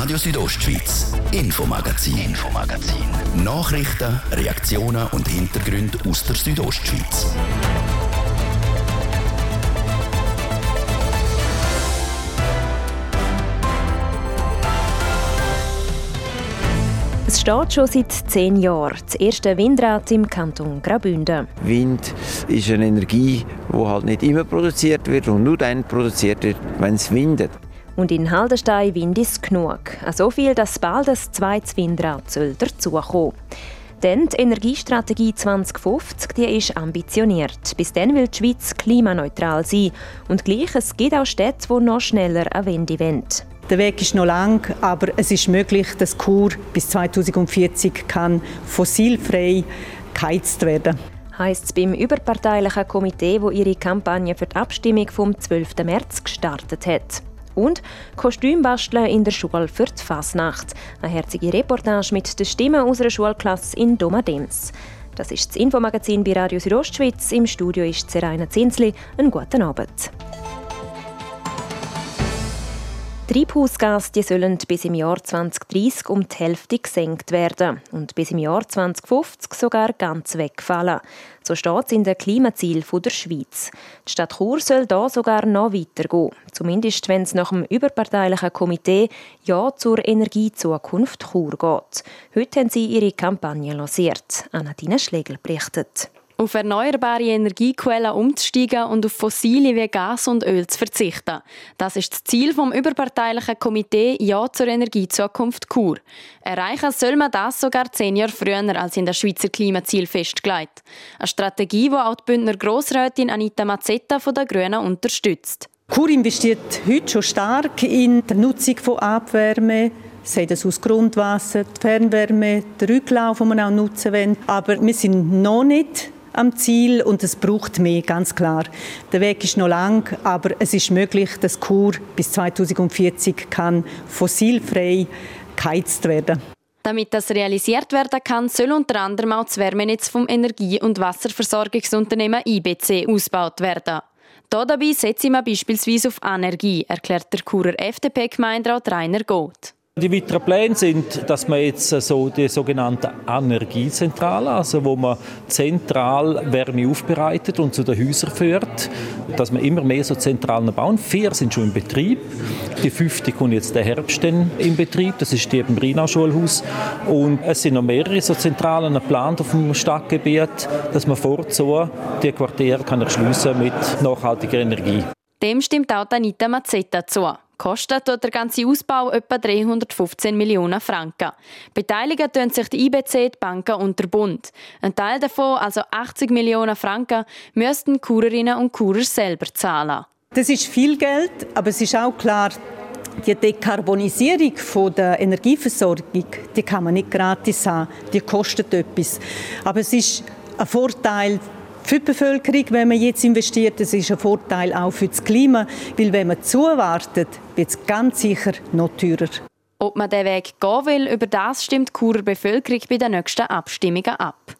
Radio Südostschweiz, Infomagazin, Infomagazin. Nachrichten, Reaktionen und Hintergründe aus der Südostschweiz. Es steht schon seit zehn Jahren das erste Windrad im Kanton Graubünden. Wind ist eine Energie, die halt nicht immer produziert wird und nur dann produziert wird, wenn es windet. Und in Haldenstein Wind ist genug. So viel, dass bald ein zweites Windrad dazukommen soll. Denn die Energiestrategie 2050 die ist ambitioniert. Bis dann will die Schweiz klimaneutral sein. Und gleich, es gibt auch Städte, die noch schneller eine Wende wollen. Der Weg ist noch lang, aber es ist möglich, dass Chur bis 2040 kann fossilfrei geheizt werden heisst es beim überparteilichen Komitee, wo ihre Kampagne für die Abstimmung vom 12. März gestartet hat. Und Kostümbasteln in der Schule für die Fasnacht. Eine herzige Reportage mit den Stimmen unserer Schulklasse in Domadems. Das ist das Infomagazin bei Radio Südostschweiz. Im Studio ist Seraina Zinsli. Einen guten Abend. Treibhausgase die sollen bis im Jahr 2030 um die Hälfte gesenkt werden und bis im Jahr 2050 sogar ganz wegfallen. So steht es in den Klimazielen der Schweiz. Die Stadt Chur soll da sogar noch weitergehen. Zumindest wenn es nach dem überparteilichen Komitee Ja zur Energiezukunft Chur geht. Heute haben sie ihre Kampagne lanciert. Anadina Schlegel berichtet auf erneuerbare Energiequellen umzusteigen und auf fossile wie Gas und Öl zu verzichten. Das ist das Ziel vom überparteilichen Komitee Ja zur Energiezukunft Kur. Erreichen soll man das sogar zehn Jahre früher als in der Schweizer Klimaziel festgelegt. Eine Strategie, die auch die Bündner Grossrätin Anita Mazzetta von der Grünen unterstützt. Kur investiert heute schon stark in die Nutzung von Abwärme, sei das aus Grundwasser, die Fernwärme, der Rücklauf, den man auch nutzen will. Aber wir sind noch nicht am Ziel und es braucht mehr, ganz klar. Der Weg ist noch lang, aber es ist möglich, dass Kur bis 2040 kann fossilfrei geheizt werden. Damit das realisiert werden kann, soll unter anderem auch das Wärmenetz vom Energie- und Wasserversorgungsunternehmen IBC ausgebaut werden. Hier dabei setze ich beispielsweise auf Energie, erklärt der Churer FDP-Gemeinderat Rainer Goth. Die weiteren Pläne sind, dass man jetzt so die sogenannte Energiezentrale, also wo man zentral Wärme aufbereitet und zu den Häusern führt, dass man immer mehr so Zentralen bauen. Vier sind schon im Betrieb. Die fünfte kommt jetzt der Herbst in Betrieb. Das ist die im Rina-Schulhaus. Und es sind noch mehrere so Zentralen geplant auf dem Stadtgebiet, dass man vorzu die Quartiere kann erschliessen mit nachhaltiger Energie. Dem stimmt auch Anita Mazzetta zu. Kostet der ganze Ausbau etwa 315 Millionen Franken. Beteiligen tun sich die IBC, die Banken und der Bund. Ein Teil davon, also 80 Millionen Franken, müssten Kurerinnen und Kurer selber zahlen. Das ist viel Geld, aber es ist auch klar, die Dekarbonisierung der Energieversorgung, die kann man nicht gratis haben. Die kostet etwas. Aber es ist ein Vorteil für die Bevölkerung, wenn man jetzt investiert. Das ist ein Vorteil auch für das Klima, weil wenn man zuwartet, wird es ganz sicher noch teurer. Ob man den Weg gehen will, über das stimmt die Churer Bevölkerung bei den nächsten Abstimmungen ab.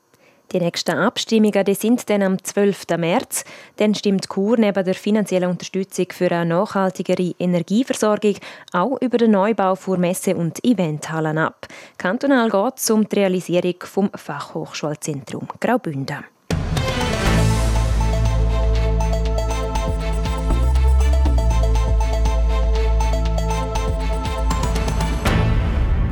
Die nächsten Abstimmungen die sind dann am 12. März. Dann stimmt Chur neben der finanziellen Unterstützung für eine nachhaltigere Energieversorgung auch über den Neubau von Messe- und Eventhallen ab. Kantonal geht es um die Realisierung vom Fachhochschulzentrum Graubünden.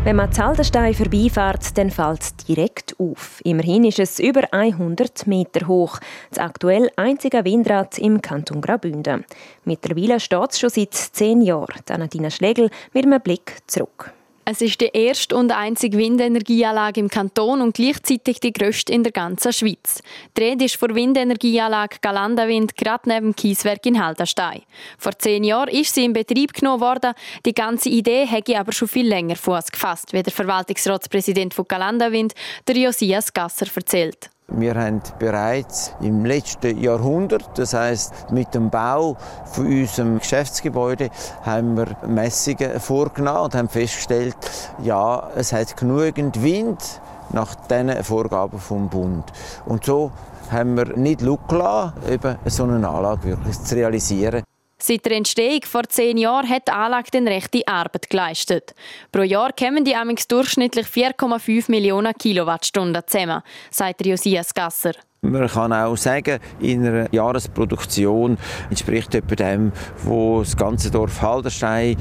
Wenn man Zaldenstein vorbeifährt, dann fällt es direkt auf. Immerhin ist es über 100 Meter hoch. Das aktuell einzige Windrad im Kanton Graubünden. Mittlerweile steht es schon seit zehn Jahren. Anadina Schlegel mit einem Blick zurück. Es ist die erste und einzige Windenergieanlage im Kanton und gleichzeitig die grösste in der ganzen Schweiz. Rede ist vor Windenergieanlage Galandawind gerade neben dem Kieswerk in Haldenstein. Vor zehn Jahren ist sie in Betrieb genommen worden. Die ganze Idee hätte aber schon viel länger Fuß gefasst, wie der Verwaltungsratspräsident von Galandawind, der Josias Gasser, erzählt. Wir haben bereits im letzten Jahrhundert, das heißt mit dem Bau von unserem Geschäftsgebäude, haben wir Messungen vorgenommen und haben festgestellt, ja, es hat genügend Wind nach diesen Vorgaben vom Bund. Und so haben wir nicht Lust gelassen, eben so eine Anlage wirklich zu realisieren. Seit der Entstehung vor zehn Jahren hat die Anlage den rechte Arbeit geleistet. Pro Jahr kommen die Amix durchschnittlich 4,5 Millionen Kilowattstunden zusammen, sagt Josias Gasser. Man kann auch sagen, in einer Jahresproduktion entspricht etwa dem, was das ganze Dorf Halderstein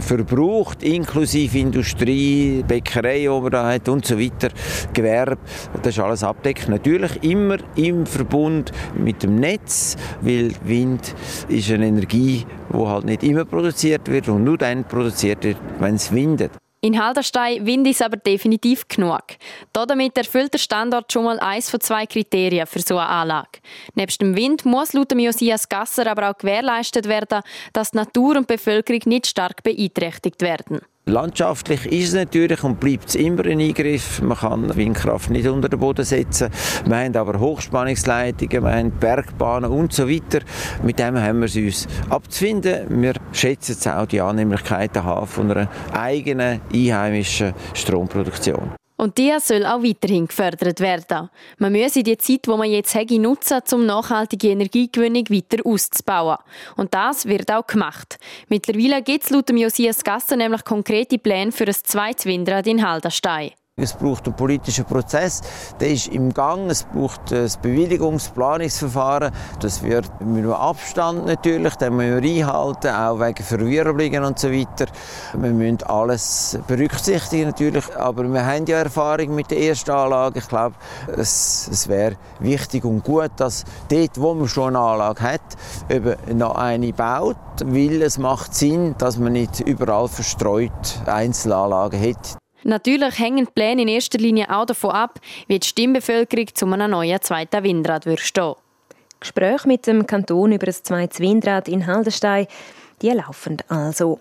verbraucht, inklusive Industrie, Bäckerei, die da und so weiter, Gewerbe. Das ist alles abdeckt. Natürlich immer im Verbund mit dem Netz, weil Wind ist eine Energie, die halt nicht immer produziert wird und nur dann produziert wird, wenn es windet. In Halderstein Wind ist aber definitiv genug. Damit erfüllt der Standort schon mal eins von zwei Kriterien für so eine Anlage. Neben dem Wind muss laut Josias Gasser aber auch gewährleistet werden, dass die Natur und Bevölkerung nicht stark beeinträchtigt werden. Landschaftlich ist es natürlich und bleibt es immer ein Eingriff. Man kann Windkraft nicht unter den Boden setzen. Wir haben aber Hochspannungsleitungen, wir haben Bergbahnen und so weiter. Mit dem haben wir es uns abzufinden. Wir schätzen jetzt auch die Annehmlichkeiten haben von einer eigenen einheimischen Stromproduktion. Und die soll auch weiterhin gefördert werden. Man müsse die Zeit, die man jetzt hat, nutzen, um nachhaltige Energiegewinnung weiter auszubauen. Und das wird auch gemacht. Mittlerweile gibt es laut Josias Gasser nämlich konkrete Pläne für ein zweites Windrad in Halderstein. Es braucht einen politischen Prozess, der ist im Gang. Es braucht ein Bewilligungsplanungsverfahren. Das wird mit einem Abstand natürlich, den müssen wir einhalten, auch wegen Verwirbelungen und so weiter. Wir müssen alles berücksichtigen natürlich, aber wir haben ja Erfahrung mit der ersten Anlage. Ich glaube, es, es wäre wichtig und gut, dass dort, wo man schon eine Anlage hat, eben noch eine baut, weil es macht Sinn, dass man nicht überall verstreut Einzelanlagen hat. Natürlich hängen die Pläne in erster Linie auch davon ab, wie die Stimmbevölkerung zu einem neuen zweiten Windrad stehen. Gespräche mit dem Kanton über ein zweites Windrad in Haldenstein, die laufen also.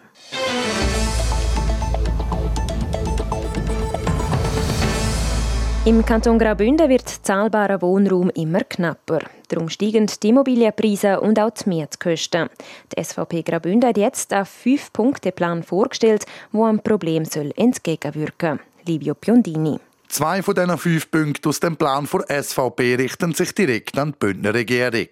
Im Kanton Graubünden wird zahlbarer Wohnraum immer knapper. Darum steigen die Immobilienpreise und auch die Mietkosten. Die SVP Graubünden hat jetzt einen Fünf-Punkte-Plan vorgestellt, der am Problem soll entgegenwirken soll. Livio Piondini. Zwei von diesen fünf Punkten aus dem Plan der SVP richten sich direkt an die Bündner Regierung.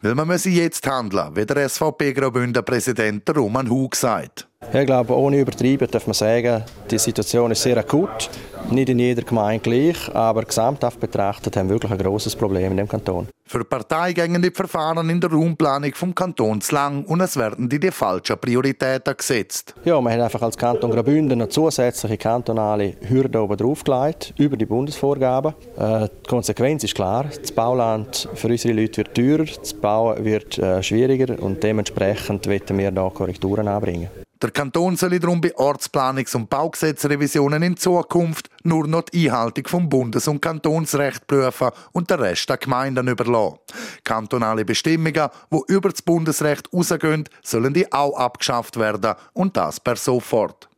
Weil man müsse jetzt handeln, wie der SVP Graubünden Präsident Roman Hug sagt. Ich glaube, ohne übertreiben darf man sagen, die Situation ist sehr akut. Nicht in jeder Gemeinde gleich, aber gesamthaft betrachtet haben wir wirklich ein grosses Problem in dem Kanton. Für die Partei gingen die Verfahren in der Raumplanung vom Kanton zu lang und es werden die, die falschen Prioritäten gesetzt. Ja, wir haben einfach als Kanton Graubünden eine zusätzliche kantonale Hürde oben draufgelegt, über die Bundesvorgaben. Äh, die Konsequenz ist klar, das Bauland für unsere Leute wird teurer, das Bauen wird äh, schwieriger und dementsprechend wollen wir da Korrekturen anbringen. Der Kanton soll darum bei Ortsplanungs- und Baugesetzrevisionen in Zukunft nur noch die Einhaltung vom Bundes- und Kantonsrecht prüfen und den Rest der Gemeinden überlassen. Kantonale Bestimmungen, die über das Bundesrecht rausgehen, sollen die auch abgeschafft werden und das per sofort.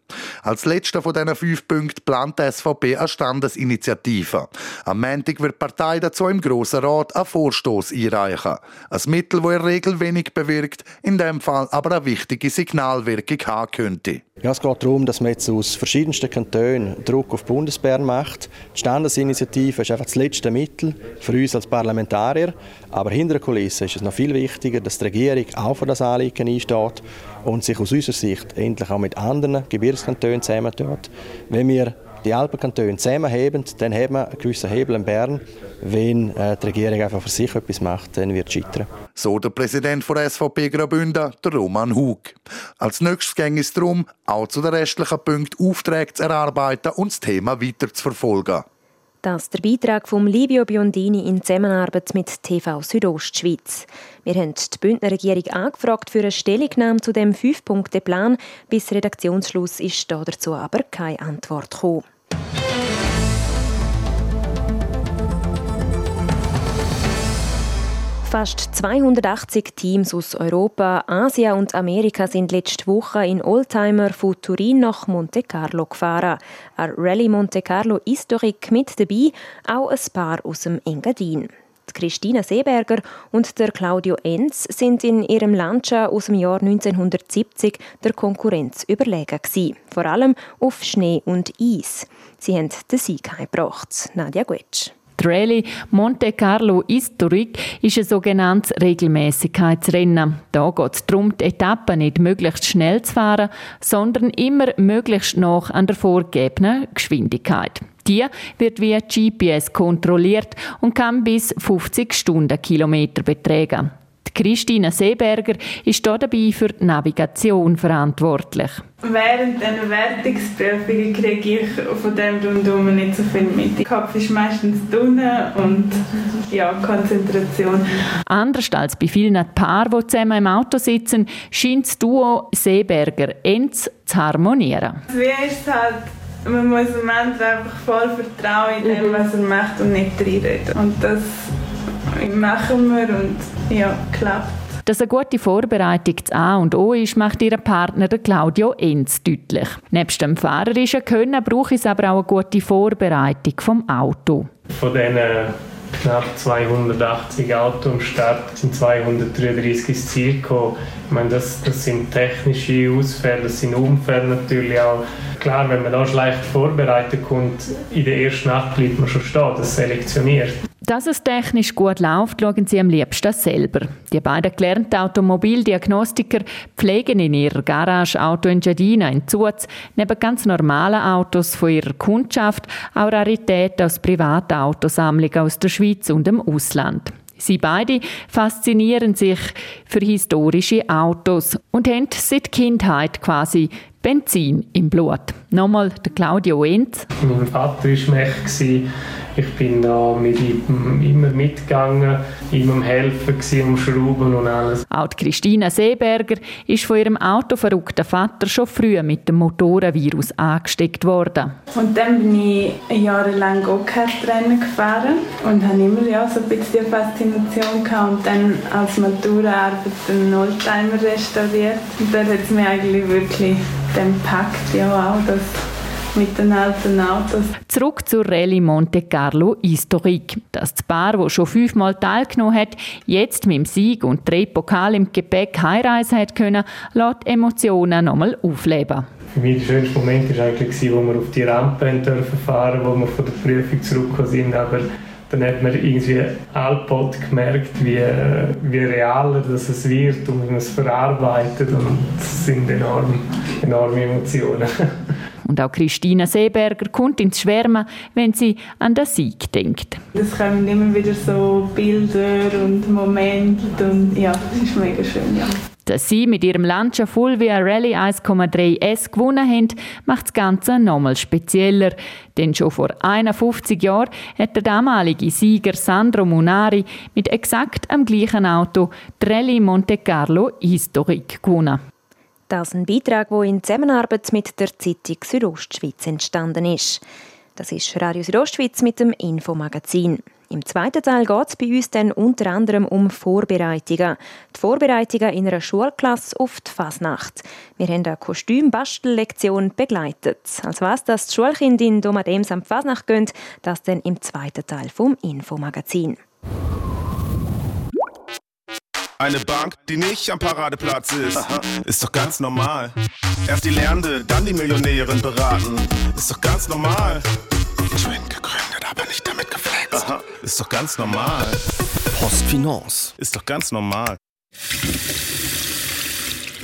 Als letzter von diesen fünf Punkten plant die SVP eine Standesinitiative. Am Montag wird die Partei dazu im Grossen Rat einen Vorstoß einreichen. Ein Mittel, das in der Regel wenig bewirkt, in dem Fall aber eine wichtige Signalwirkung haben könnte. Ja, es geht darum, dass man jetzt aus verschiedensten Kantonen Druck auf Bundesbern macht. Die Standesinitiative ist einfach das letzte Mittel für uns als Parlamentarier. Aber hinter der Kulisse ist es noch viel wichtiger, dass die Regierung auch für das Anliegen einsteht und sich aus unserer Sicht endlich auch mit anderen Gebirgskantonen zusammentut. Wenn wir die Alpenkantone zusammenheben, dann haben wir einen gewissen Hebel in Bern. Wenn äh, die Regierung einfach für sich etwas macht, dann wird es scheitern. So der Präsident der SVP Graubünden, der Roman Hug. Als nächstes ging es darum, auch zu den restlichen Punkten Aufträge zu erarbeiten und das Thema weiter zu verfolgen. Das ist der Beitrag von Livio Biondini in Zusammenarbeit mit TV Südostschweiz. Wir haben die Bündner Regierung angefragt für eine Stellungnahme zu dem Fünf-Punkte-Plan. Bis Redaktionsschluss ist dazu aber keine Antwort gekommen. Fast 280 Teams aus Europa, Asien und Amerika sind letzte Woche in Oldtimer von Turin nach Monte Carlo gefahren. Ein Rallye Monte Carlo Historik mit dabei, auch ein paar aus dem Engadin. Christina Seeberger und der Claudio Enz sind in ihrem Lancia aus dem Jahr 1970 der Konkurrenz überlegen gewesen, vor allem auf Schnee und Eis. Sie haben den Sieg heimgebracht. Nadia Guetsch. Rallye Monte Carlo Historic ist ein sogenanntes Regelmäßigkeitsrennen. Da geht es darum, die Etappen nicht möglichst schnell zu fahren, sondern immer möglichst nach an der vorgegebenen Geschwindigkeit. Die wird via GPS kontrolliert und kann bis 50 Stundenkilometer betragen. Christine Seeberger ist hier dabei für die Navigation verantwortlich. Während einer Wertungsprüfung kriege ich von dem rundum nicht so viel mit. Der Kopf ist meistens dünn und ja, Konzentration. Anders als bei vielen Paaren, die zusammen im Auto sitzen, scheint das Duo Seeberger-Enz zu harmonieren. Wie ist halt man muss dem anderen einfach voll vertrauen in dem, was er macht und nicht reinreden. Und das machen wir und ja, klappt. Dass eine gute Vorbereitung das A und O ist, macht ihr Partner Claudio Enz deutlich. Nebst dem fahrerischen Können braucht es aber auch eine gute Vorbereitung vom Auto. Von diesen knapp 280 Autos am Start sind 233 ins Ziel gekommen. Ich meine, das, das sind technische Ausfälle, das sind Unfälle natürlich auch. Klar, wenn man da schlecht vorbereitet kommt, in der ersten Nacht bleibt man schon stehen, das selektioniert. Dass es technisch gut läuft, schauen sie am liebsten selber. Die beiden gelernten Automobildiagnostiker pflegen in ihrer Garage Auto in Giardina in Zuz neben ganz normalen Autos von ihrer Kundschaft auch Raritäten aus privaten Autosammlungen aus der Schweiz und dem Ausland. Sie beide faszinieren sich für historische Autos und haben seit Kindheit quasi Benzin im Blut. Nochmal der Claudio Enz. Mein Vater war Mech. Ich bin da mit ihm immer mitgegangen, ihm am Helfen, am Schrauben und alles. Auch Christina Seeberger ist von ihrem autoverrückten Vater schon früh mit dem Motorenvirus angesteckt worden. Und dann bin ich jahrelang Go-Kart-Rennen gefahren und habe immer ja, so ein bisschen die Faszination gehabt und dann als Maturaarbeit einen Oldtimer restauriert. Und dann hat es mich eigentlich wirklich dann gepackt, ja auch, dass mit den alten Autos. Zurück zur Rallye Monte Carlo Historique. Das Paar, das schon fünfmal teilgenommen hat, jetzt mit dem Sieg und drei Pokal im Gepäck heimreisen hat können, lässt Emotionen nochmal aufleben. Für mich der schönste Moment war eigentlich, als wir auf die Rampe dürfen fahren wo wir von der Prüfung zurückgekommen sind. Aber dann hat man irgendwie allbald gemerkt, wie, wie realer das es wird und wie man es verarbeitet. Und das sind enorm, enorme Emotionen. Und auch Christina Seeberger kommt ins Schwärmen, wenn sie an den Sieg denkt. Es kommen immer wieder so Bilder und Momente und ja, das ist mega schön, ja. Dass sie mit ihrem Lancia Fulvia Rally 1,3 S gewonnen haben, macht das Ganze nochmal spezieller. Denn schon vor 51 Jahren hat der damalige Sieger Sandro Munari mit exakt am gleichen Auto die Rallye Monte Carlo Historique gewonnen. Das ist ein Beitrag, der in Zusammenarbeit mit der Zeitung Südostschweiz entstanden ist. Das ist Radio Südostschweiz mit dem Infomagazin. Im zweiten Teil geht es bei uns dann unter anderem um Vorbereitungen. Die Vorbereitungen in einer Schulklasse auf die Fasnacht. Wir haben eine Kostümbastellektion begleitet. Als was das die Schulkinder in Domadems am Fasnacht gehen, das dann im zweiten Teil vom Infomagazin. Eine Bank, die nicht am Paradeplatz ist, Aha. ist doch ganz normal. Erst die Lernende, dann die Millionärin beraten, ist doch ganz normal. Schön gegründet, aber nicht damit geflext. Aha. Ist doch ganz normal. Postfinance. Ist doch ganz normal.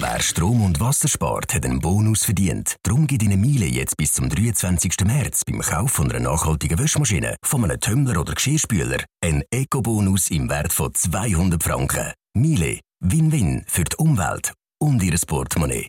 Wer Strom und Wasser spart, hat einen Bonus verdient. Darum gibt Ihnen Miele jetzt bis zum 23. März beim Kauf von einer nachhaltigen Waschmaschine, von einem Tumbler oder Geschirrspüler einen Eco-Bonus im Wert von 200 Franken. Miele, Win-Win für die Umwelt und Ihr Portemonnaie.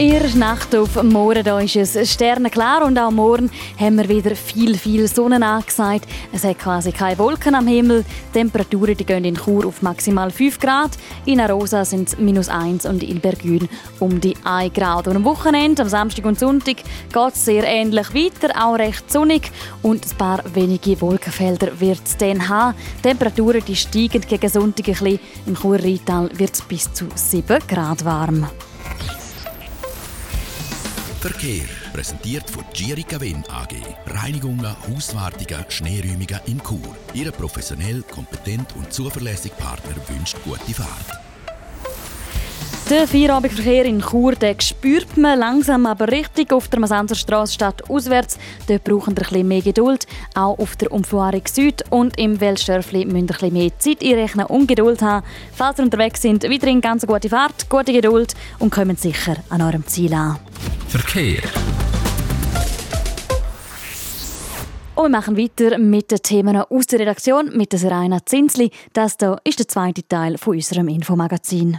Ihr Nacht auf morgen da ist es sternenklar und auch morgen haben wir wieder viel, viel Sonne angesagt. Es hat quasi keine Wolken am Himmel. Die Temperaturen die gehen in Chur auf maximal 5 Grad. In Arosa sind es minus 1 und in Bergün um die 1 Grad. Und am Wochenende, am Samstag und Sonntag, geht es sehr ähnlich weiter, auch recht sonnig und ein paar wenige Wolkenfelder wird es dann haben. Die Temperaturen die steigen gegen Sonntag ein bisschen. Im Chur-Rheintal wird es bis zu 7 Grad warm. Verkehr. Präsentiert von Gierica Win AG. Reinigungen, Hauswartungen, Schneeräumungen in Chur. Ihre professionell, kompetent und zuverlässige Partner wünscht gute Fahrt. Der Feierabendverkehr in Chur den spürt man langsam, aber richtig auf der Masanzerstraße statt auswärts. Dort brauchen wir ein mehr Geduld. Auch auf der Umfahrung Süd und im Weltstörfli müsst ihr ein mehr Zeit einrechnen und Geduld haben. Falls ihr unterwegs sind, weiterhin ganz gute Fahrt, gute Geduld und kommen sicher an eurem Ziel an. Verkehr. Und wir machen weiter mit den Themen aus der Redaktion mit der Serena Zinsli. Das hier ist der zweite Teil von unserem Infomagazin.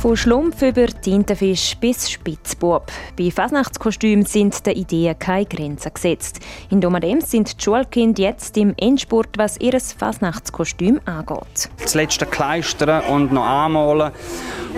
Von Schlumpf über Tintenfisch bis Spitzbub. Bei Fasnachtskostümen sind den Ideen keine Grenzen gesetzt. In Domadems sind die Schulkinder jetzt im Endspurt, was ihr Fasnachtskostüm angeht. Das letzte kleistern und noch anmalen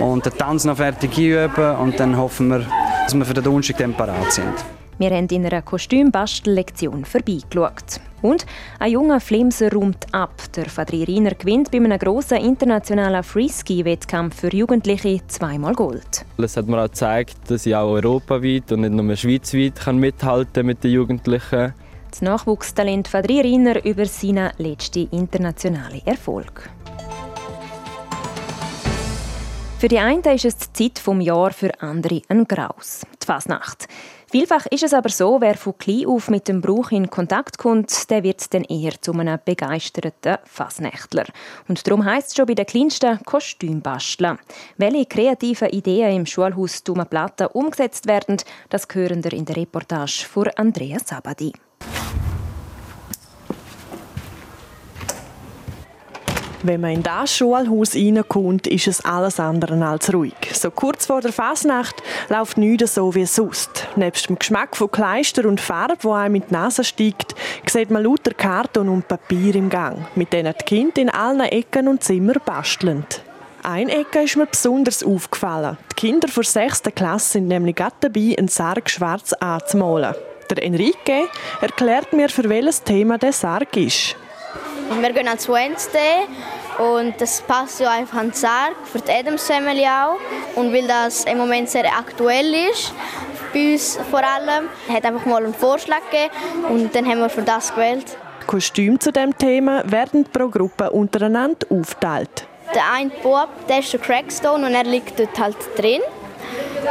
und den Tanz noch fertig üben und dann hoffen wir, dass wir für den Donnerstag dann parat sind. Wir haben in einer Kostümbastellektion vorbeigeschaut. Und ein junger Flimser räumt ab. Der Fadrieriner gewinnt bei einem grossen internationalen Freeski-Wettkampf für Jugendliche zweimal Gold. Es hat mir auch gezeigt, dass ich auch europaweit und nicht nur schweizweit kann mithalten mit den Jugendlichen. Das Nachwuchstalent Fadrieriner über seinen letzten internationalen Erfolg. Für die einen ist es die Zeit vom Jahr, für andere ein Graus, die Fasnacht. Vielfach ist es aber so, wer von klein auf mit dem Brauch in Kontakt kommt, der wird dann eher zu einem begeisterten Fasnächtler. Und darum heisst es schon bei den kleinsten Kostümbastler. Welche kreativen Ideen im Schulhaus Dumme Platte umgesetzt werden, das hören wir in der Reportage von Andrea Sabadi. Wenn man in das Schulhaus reinkommt, ist es alles andere als ruhig. So kurz vor der Fasnacht läuft nichts so wie sonst. Nebst dem Geschmack von Kleister und Farbe, wo einem in die Nase steigt, sieht man lauter Karton und Papier im Gang, mit denen die Kinder in allen Ecken und Zimmern basteln. Eine Ecke ist mir besonders aufgefallen. Die Kinder der 6. Klasse sind nämlich gerade dabei, einen Sarg schwarz anzumalen. Der Enrique erklärt mir, für welches Thema der Sarg ist. Wir gehen ans Wednesday und das passt ja einfach an den Sarg, für die Adams Family auch. Und weil das im Moment sehr aktuell ist, bei uns vor allem, hat einfach mal einen Vorschlag gegeben und dann haben wir für das gewählt. Kostüme zu dem Thema werden pro Gruppe untereinander aufgeteilt. Der eine Bub, der ist der Crackstone und er liegt dort halt drin.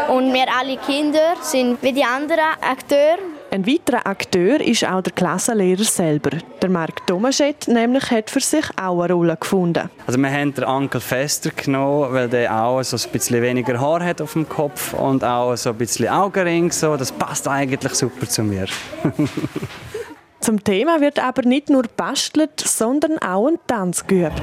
Und wir alle Kinder sind wie die anderen Akteure ein weiterer Akteur ist auch der Klassenlehrer selber. Der Marc Tomaschett nämlich hat für sich auch eine Rolle gefunden. Also wir haben den Onkel Fester genommen, weil der auch so ein bisschen weniger Haar hat auf dem Kopf und auch so ein bisschen Augenring. So. Das passt eigentlich super zu mir. Zum Thema wird aber nicht nur bastelt, sondern auch ein Tanz geübt.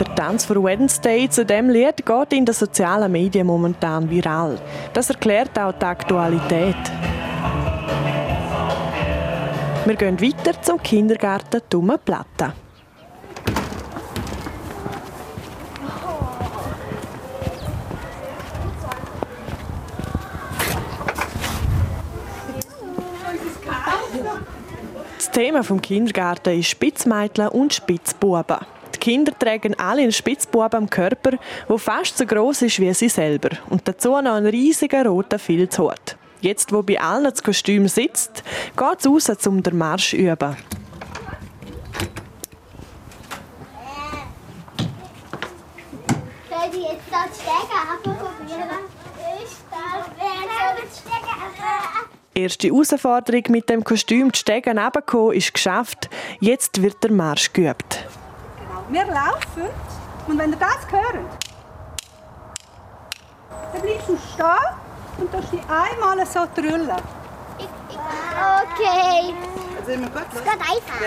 Der Tanz für Wednesday zu dem Lied geht in den sozialen Medien momentan viral. Das erklärt auch die Aktualität. Wir gehen weiter zum Kindergarten Dumme Platte. Das Thema vom Kindergarten ist Spitzmädchen und Spitzbuben. Die Kinder tragen alle einen Spitzbuben am Körper, der fast so groß ist wie sie selber. Und dazu noch einen riesigen roten Filzhut. Jetzt, wo bei allen das Kostüm sitzt, geht es raus, um den Marsch zu üben. Soll ich jetzt das Stegen probieren? Ich darf Stegen Erste Herausforderung mit dem Kostüm, die Stegen runterkommen, ist geschafft. Jetzt wird der Marsch geübt. Wir laufen und wenn ihr das hört, dann bleibst du stehen und darfst dich einmal so trüllen. Okay. Also immer gut, geht einfach.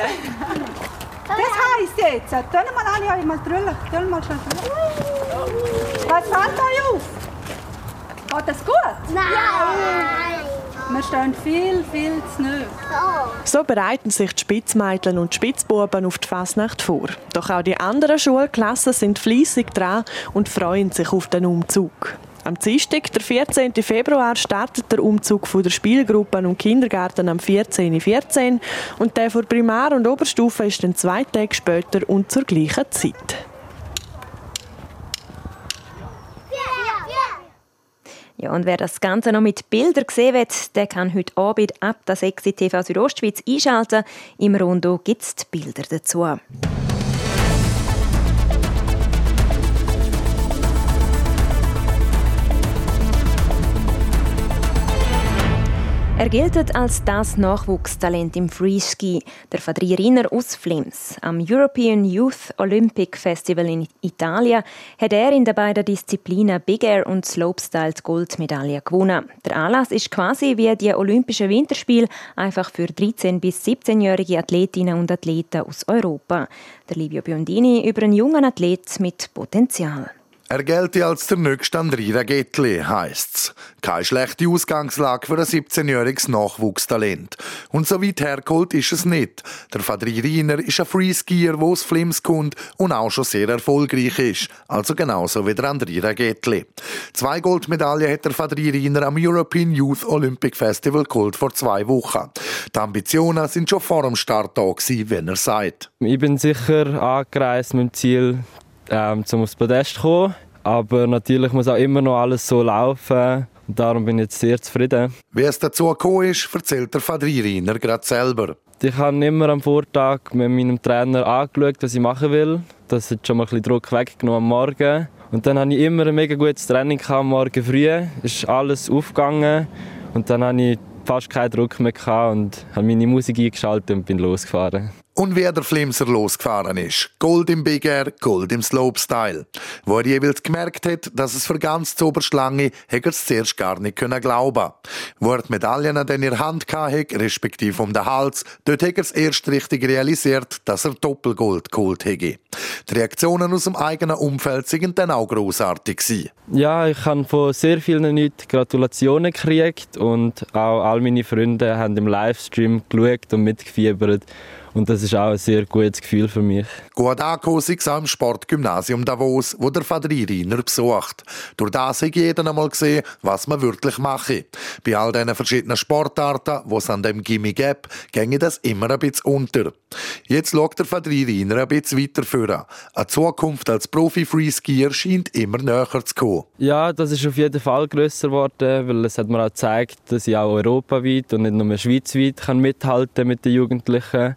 Das heisst jetzt, tun mal alle einmal trüllen. Tun mal schnell trüllen. Was fällt euch auf? Geht das gut? Nein. Wir stehen viel, viel zu nahe. So bereiten sich die Spitzmädchen und die Spitzbuben auf die Fasnacht vor. Doch auch die anderen Schulklassen sind fließig dran und freuen sich auf den Umzug. Am Dienstag, der 14. Februar, startet der Umzug von der Spielgruppen und Kindergarten am 14.14 .14 und der von Primar- und Oberstufe ist dann zwei Tage später und zur gleichen Zeit. Ja, und wer das Ganze noch mit Bildern sehen will, der kann heute Abend ab der 6 TV Südostschweiz einschalten. Im Rondo gibt es die Bilder dazu. Er gilt als das Nachwuchstalent im Freeski, der Fadrieriner aus Flims. Am European Youth Olympic Festival in Italien hat er in den beiden Disziplinen Big Air und Slopestyle die Goldmedaille gewonnen. Der Anlass ist quasi wie die Olympischen Winterspiele, einfach für 13- bis 17-jährige Athletinnen und Athleten aus Europa. Der Livio Biondini über einen jungen Athlet mit Potenzial. Er gelte als der nächste Andrea Gettli, heisst's. Keine schlechte Ausgangslage für ein 17-jähriges Nachwuchstalent. Und so weit hergeholt ist es nicht. Der Fadri Riner ist ein Freeskier, der aus Flims kommt und auch schon sehr erfolgreich ist. Also genauso wie der Andrea Gettli. Zwei Goldmedaillen hat der Fadri Riner am European Youth Olympic Festival geholt vor zwei Wochen. Die Ambitionen sind schon vor dem Start da gewesen, wenn er sagt. Ich bin sicher angereist mit dem Ziel, ähm, zum aufs Podest zu kommen. Aber natürlich muss auch immer noch alles so laufen. Und darum bin ich jetzt sehr zufrieden. Wie es dazu gekommen ist, erzählt der Fadririner gerade selber. Ich habe immer am Vortag mit meinem Trainer angeschaut, was ich machen will. Das hat schon mal ein bisschen Druck weggenommen am Morgen. Und dann hatte ich immer ein mega gutes Training am Morgen früh. Ist alles aufgegangen. Und dann hatte ich fast keinen Druck mehr und habe meine Musik eingeschaltet und bin losgefahren. Und wie der Flimser losgefahren ist. Gold im Big Air, Gold im Slopestyle. Wo er jeweils gemerkt hat, dass es für ganz zu Oberschlange, hat er es zuerst gar nicht können glauben. Wo er die Medaillen in der Hand hatte, respektive um den Hals, dort hat er es erst richtig realisiert, dass er Doppelgold geholt hätte. Die Reaktionen aus dem eigenen Umfeld waren dann auch grossartig. Ja, ich habe von sehr vielen Leuten Gratulationen gekriegt und auch all meine Freunde haben im Livestream geschaut und mitgefiebert. Und das ist auch ein sehr gutes Gefühl für mich. Gut angekommen auch im Sportgymnasium Davos, wo der Fadri Riner besucht. Durch das hat jeder einmal gesehen, was man wirklich mache. Bei all diesen verschiedenen Sportarten, die es an dem Gimmi gibt, ginge das immer ein bisschen unter. Jetzt schaut der Fadri Riner ein bisschen weiter vor. Eine Zukunft als Profi-Freeskier scheint immer näher zu kommen. Ja, das ist auf jeden Fall grösser geworden, weil es hat mir auch gezeigt, dass ich auch europaweit und nicht nur schweizweit kann mithalten mit den Jugendlichen.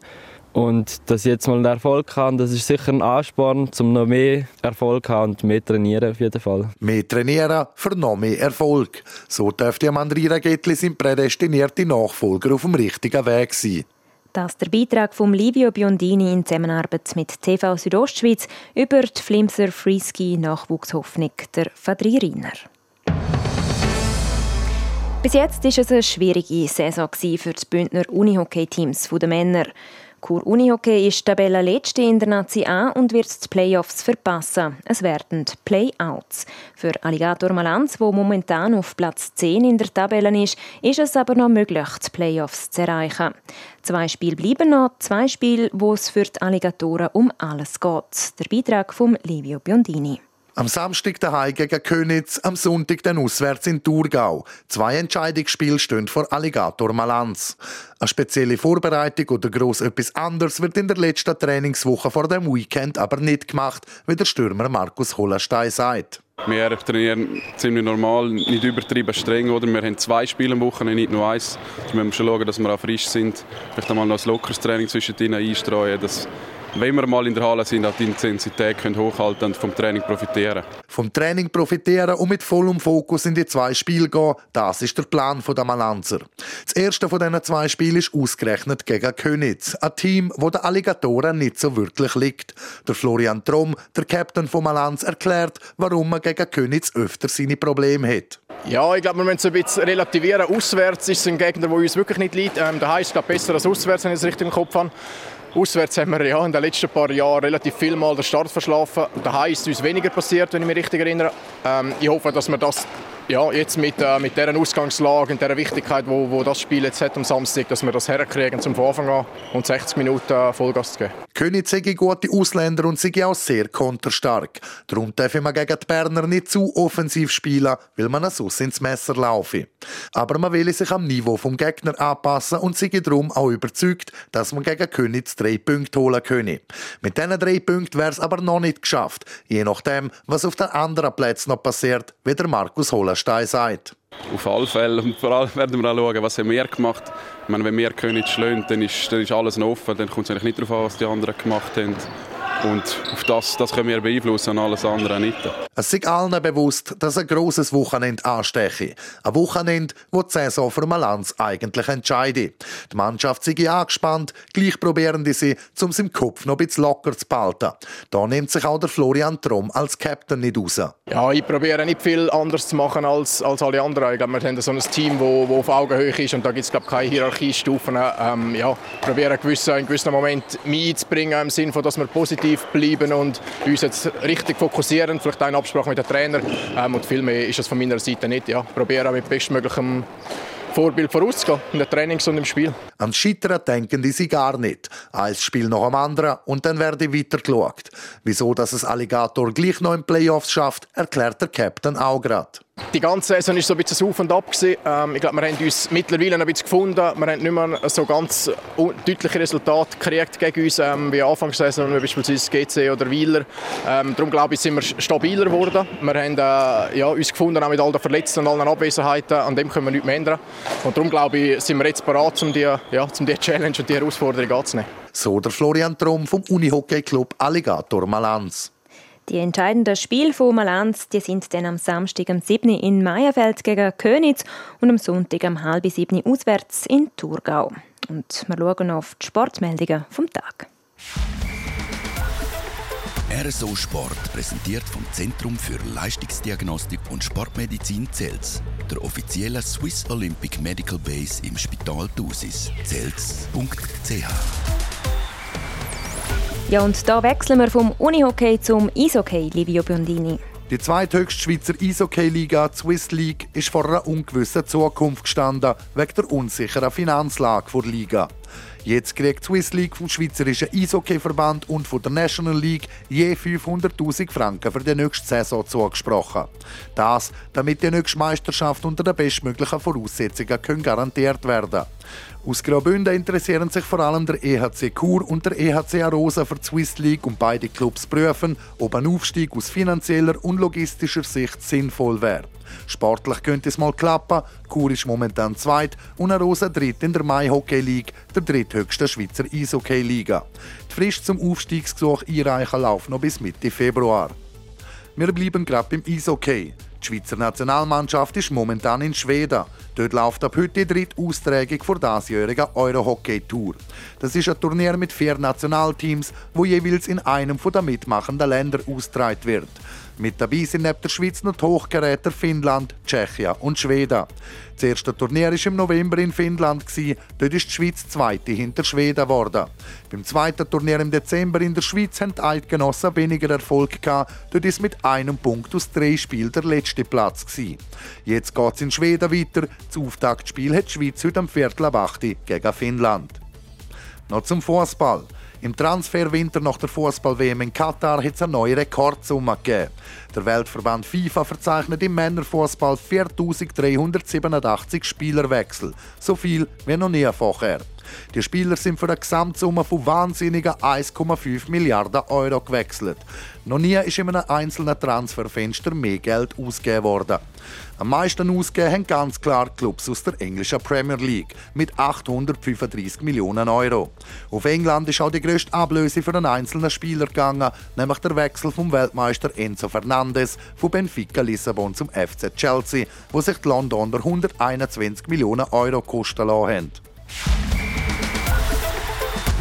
Und dass ich jetzt mal einen Erfolg habe, das ist sicher ein Ansporn, um noch mehr Erfolg zu haben und mehr trainieren auf jeden Fall. Mehr trainieren für noch mehr Erfolg. So dürfte Amandrina Gettli sein prädestinierte Nachfolger auf dem richtigen Weg sein. Das ist der Beitrag von Livio Biondini in Zusammenarbeit mit TV Südostschweiz über die Flimser Freeski Nachwuchshoffnung der Fadririner. Bis jetzt war es eine schwierige Saison für die Bündner Unihockey-Teams der Männer. Chur Unihockey ist Tabellenletzte in der Nazi A und wird die Playoffs verpassen. Es werden Playouts. Für Alligator Malanz, wo momentan auf Platz 10 in der Tabelle ist, ist es aber noch möglich, die Playoffs zu erreichen. Zwei Spiele bleiben noch, zwei Spiele, wo es für die Alligatoren um alles geht. Der Beitrag von Livio Biondini. Am Samstag daheim gegen Könitz, am Sonntag dann auswärts in Thurgau. Zwei Entscheidungsspiele stehen vor Alligator Malanz. Eine spezielle Vorbereitung oder gross etwas anderes wird in der letzten Trainingswoche vor dem Weekend aber nicht gemacht, wie der Stürmer Markus Hollerstein sagt. Wir trainieren ziemlich normal, nicht übertrieben streng. Oder? Wir haben zwei Spiele am Wochenende, nicht nur eins. Wir müssen schauen, dass wir auch frisch sind. Vielleicht einmal noch ein lockeres Training zwischendrin einstreuen. Das wenn wir mal in der Halle sind, auch die Intensität können hochhalten und vom Training profitieren. Vom Training profitieren und mit vollem Fokus in die zwei Spiele gehen, das ist der Plan der Malanzer. Das erste von diesen zwei Spielen ist ausgerechnet gegen Könitz, ein Team, wo der Alligatoren nicht so wirklich liegt. Der Florian Trom, der Captain von Malanz, erklärt, warum man gegen Könitz öfter seine Probleme hat. Ja, ich glaube, wir müssen es ein bisschen relativieren. Auswärts ist es ein Gegner, der uns wirklich nicht liegt. Ähm, daheim ist es besser als auswärts, wenn ich es richtig im Kopf habe. Auswärts haben wir ja in den letzten paar Jahren relativ viel Mal den Start verschlafen. Daheim ist uns weniger passiert, wenn ich mich richtig erinnere. Ähm, ich hoffe, dass wir das ja, jetzt mit, äh, mit dieser Ausgangslage und dieser Wichtigkeit, wo das Spiel jetzt hat am Samstag, dass wir das herkriegen zum Anfang an und 60 Minuten äh, Vollgas zu geben. König sei gute Ausländer und sei auch sehr konterstark. Darum dürfen wir gegen die Berner nicht zu offensiv spielen, weil man sonst ins Messer laufe. Aber man will sich am Niveau vom Gegner anpassen und sei darum auch überzeugt, dass man gegen König drei Punkte holen könne. Mit diesen drei Punkten wäre es aber noch nicht geschafft, je nachdem, was auf den anderen Plätzen noch passiert, wie der Markus Holenstein sagt. Auf alle Fälle. Und vor allem werden wir auch schauen, was haben wir gemacht. Meine, wenn wir König schlagen, dann ist, dann ist alles offen. Dann kommt es eigentlich nicht darauf an, was die anderen gemacht haben. Und auf das, das können wir beeinflussen, und alles andere nicht. Es ist allen bewusst, dass ein grosses Wochenende ansteche. Ein Wochenende, wo die Saison für Malanz eigentlich entscheidet. Die Mannschaft sei angespannt, gleich probieren die sie, um es im Kopf noch ein bisschen locker zu behalten. Da nimmt sich auch der Florian Trom als Captain nicht raus. Ja, ich probiere nicht viel anders zu machen als, als alle anderen. Ich glaube, wir haben so ein Team, das auf Augenhöhe ist und da gibt es glaube keine Hierarchiestufen. Ähm, ja, probieren gewisse, in gewissen Moment mich einzubringen, im Sinne von, dass wir positiv bleiben und uns jetzt richtig fokussieren, vielleicht in Absprache mit dem Trainer. Ähm, und viel mehr ist es von meiner Seite nicht. Ja, probieren mit bestmöglichem Vorbild vorauszugehen, in den Trainings und im Spiel. An Scheitern denken die sie gar nicht. Ein Spiel nach dem anderen und dann werde weiter geschaut. Wieso, dass es Alligator gleich noch in Playoffs schafft, erklärt der Captain auch gerade. Die ganze Saison war so ein bisschen auf und ab. Ähm, ich glaube, wir haben uns mittlerweile ein bisschen gefunden. Wir haben nicht mehr so ganz deutliche Resultate gekriegt gegen uns, ähm, wie Anfangssaison, wie beispielsweise GC oder Wieler. Ähm, darum glaube ich, sind wir stabiler geworden. Wir haben äh, ja, uns gefunden, auch mit all den Verletzten und allen Abwesenheiten. An dem können wir nichts mehr ändern. Und darum glaube ich, sind wir jetzt bereit, um die, ja, um die Challenge und die Herausforderung anzunehmen. So der Florian Trom vom Unihockey Club Alligator Malanz. Die entscheidenden Spiele von Malanz die sind dann am Samstag am 7. in Meierfeld gegen Königs und am Sonntag am halb 7. auswärts in Thurgau. Und wir schauen auf die Sportmeldungen vom Tag. RSO Sport präsentiert vom Zentrum für Leistungsdiagnostik und Sportmedizin Zels, der offiziellen Swiss Olympic Medical Base im Spital Thusis, zels.ch. Ja, und da wechseln wir vom Unihockey zum Eishockey, Livio Biondini. Die zweithöchste Schweizer Eishockey-Liga, Swiss League, ist vor einer ungewissen Zukunft gestanden, wegen der unsicheren Finanzlage der Liga. Jetzt kriegt die Swiss League vom Schweizerischen Eishockeyverband und von der National League je 500.000 Franken für die nächste Saison zugesprochen. Das, damit die nächste Meisterschaft unter den bestmöglichen Voraussetzungen garantiert werden. Aus Graubünden interessieren sich vor allem der EHC Chur und der EHC Arosa für die Swiss League und beide Clubs prüfen, ob ein Aufstieg aus finanzieller und logistischer Sicht sinnvoll wäre. Sportlich könnte es mal klappen. Chur ist momentan zweit und Arosa dritt in der Mai Hockey League, der dritthöchsten Schweizer Eishockey Liga. Die Frist zum Aufstiegsgesuch einreichen läuft noch bis Mitte Februar. Wir bleiben gerade beim Eishockey. Die Schweizer Nationalmannschaft ist momentan in Schweden. Dort läuft ab heute die dritte Austragung der diesjährigen Euro-Hockey-Tour. Das ist ein Turnier mit vier Nationalteams, wo jeweils in einem der mitmachenden Länder austragen wird. Mit dabei sind neben der Schweiz noch Hochgeräte Finnland, Tschechien und Schweden. Das erste Turnier war im November in Finnland. Dort ist die Schweiz Zweite hinter Schweden geworden. Beim zweiten Turnier im Dezember in der Schweiz haben die Eidgenossen weniger Erfolg gehabt. Dort ist mit einem Punkt aus drei Spielen der letzte Platz. Jetzt geht es in Schweden weiter. Das Auftaktspiel hat die Schweiz heute am Viertel ab 8 gegen Finnland. Noch zum Fußball. Im Transferwinter nach der Fußball-WM in Katar hat es eine neue Rekordsumme gegeben. Der Weltverband FIFA verzeichnet im Männerfußball 4.387 Spielerwechsel. So viel wie noch nie vorher. Die Spieler sind für eine Gesamtsumme von wahnsinnigen 1,5 Milliarden Euro gewechselt. Noch nie ist in einem einzelnen Transferfenster mehr Geld ausgegeben worden. Am meisten ausgegeben haben ganz klar Clubs aus der englischen Premier League mit 835 Millionen Euro. Auf England ist auch die grösste Ablöse für einen einzelnen Spieler gegangen, nämlich der Wechsel vom Weltmeister Enzo Fernandes von Benfica Lissabon zum FC Chelsea, wo sich die Londoner 121 Millionen Euro kosten lassen haben.